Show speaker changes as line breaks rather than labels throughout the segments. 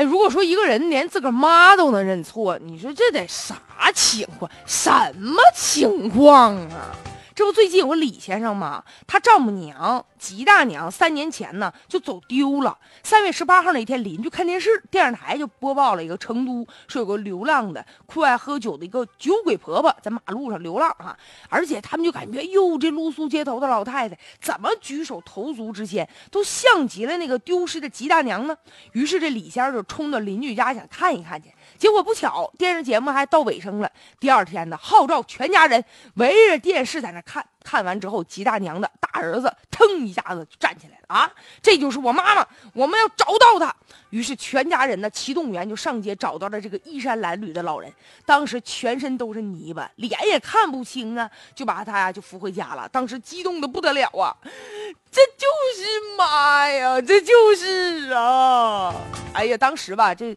哎，如果说一个人连自个儿妈都能认错，你说这得啥情况？什么情况啊？这不最近有个李先生吗？他丈母娘吉大娘三年前呢就走丢了。三月十八号那天，邻居看电视，电视台就播报了一个成都说有个流浪的酷爱喝酒的一个酒鬼婆婆在马路上流浪啊，而且他们就感觉哟，这露宿街头的老太太怎么举手投足之间都像极了那个丢失的吉大娘呢？于是这李先生就冲到邻居家想看一看去。结果不巧，电视节目还到尾声了。第二天呢，号召全家人围着电视在那看。看完之后，吉大娘的大儿子腾一下子就站起来了啊！这就是我妈妈，我们要找到她。于是全家人呢齐动员，就上街找到了这个衣衫褴褛的老人。当时全身都是泥巴，脸也看不清啊，就把他呀就扶回家了。当时激动的不得了啊！这就是妈呀，这就是啊！哎呀，当时吧这。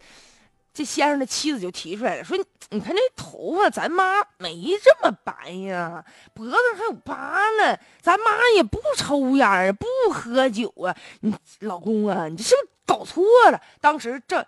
这先生的妻子就提出来了，说：“你看这头发，咱妈没这么白呀，脖子还有疤呢。咱妈也不抽烟不喝酒啊。你老公啊，你这是不是搞错了？当时这。”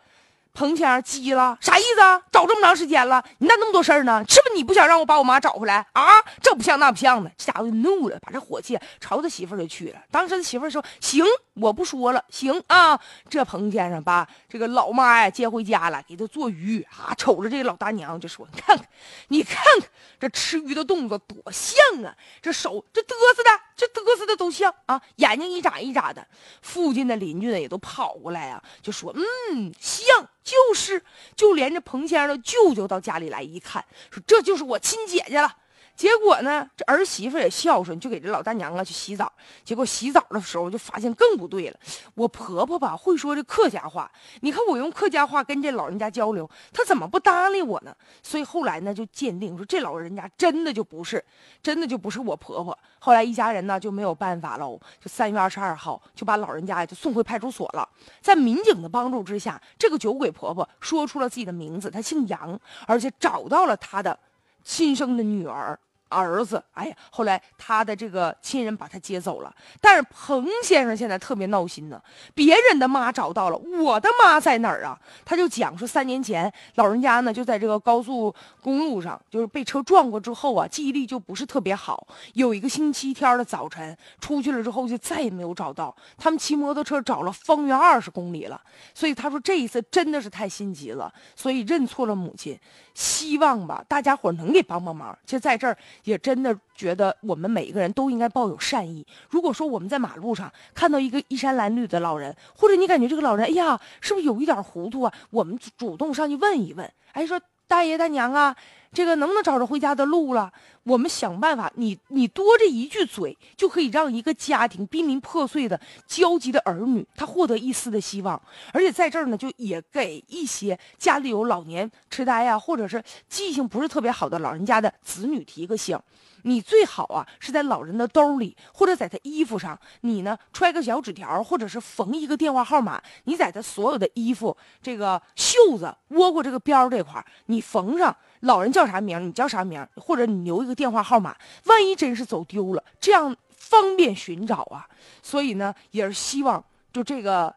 彭先生急了，啥意思啊？找这么长时间了，你咋那么多事儿呢？是不是你不想让我把我妈找回来啊？这不像那不像的，这家伙就怒了，把这火气朝他媳妇儿就去了。当时他媳妇儿说：“行，我不说了，行啊。”这彭先生把这个老妈呀接回家了，给他做鱼啊，瞅着这个老大娘就说：“你看看，你看看这吃鱼的动作多像啊！这手这嘚瑟的，这嘚瑟的都像啊，眼睛一眨一眨的。”附近的邻居呢也都跑过来啊，就说：“嗯，像。”就是，就连着彭先生的舅舅到家里来一看，说这就是我亲姐姐了。结果呢，这儿媳妇也孝顺，就给这老大娘啊去洗澡。结果洗澡的时候就发现更不对了。我婆婆吧会说这客家话，你看我用客家话跟这老人家交流，她怎么不搭理我呢？所以后来呢就鉴定说这老人家真的就不是，真的就不是我婆婆。后来一家人呢就没有办法喽，就三月二十二号就把老人家就送回派出所了。在民警的帮助之下，这个酒鬼婆婆说出了自己的名字，她姓杨，而且找到了她的亲生的女儿。儿子，哎呀，后来他的这个亲人把他接走了，但是彭先生现在特别闹心呢。别人的妈找到了，我的妈在哪儿啊？他就讲说，三年前老人家呢就在这个高速公路上，就是被车撞过之后啊，记忆力就不是特别好。有一个星期天的早晨出去了之后，就再也没有找到。他们骑摩托车找了方圆二十公里了，所以他说这一次真的是太心急了，所以认错了母亲。希望吧，大家伙能给帮帮忙。其实在这儿。也真的觉得我们每一个人都应该抱有善意。如果说我们在马路上看到一个衣衫褴褛的老人，或者你感觉这个老人，哎呀，是不是有一点糊涂啊？我们主动上去问一问，哎，说大爷大娘啊，这个能不能找着回家的路了？我们想办法。你你多这一句嘴，就可以让一个家庭濒临破碎的焦急的儿女，他获得一丝的希望。而且在这儿呢，就也给一些家里有老年痴呆呀，或者是记性不是特别好的老人家的子女提个醒。你最好啊，是在老人的兜里，或者在他衣服上，你呢揣个小纸条，或者是缝一个电话号码。你在他所有的衣服这个袖子窝过这个边儿这块，你缝上老人叫叫啥名，你叫啥名，或者你留一个电话号码。万一真是走丢了，这样方便寻找啊。所以呢，也是希望就这个。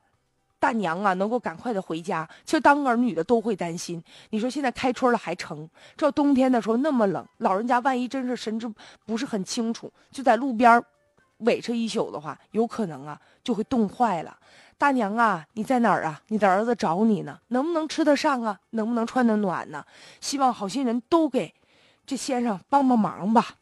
大娘啊，能够赶快的回家。其实当儿女的都会担心。你说现在开春了还成，这冬天的时候那么冷，老人家万一真是神志不是很清楚，就在路边儿委屈一宿的话，有可能啊就会冻坏了。大娘啊，你在哪儿啊？你的儿子找你呢，能不能吃得上啊？能不能穿得暖呢？希望好心人都给这先生帮帮忙吧。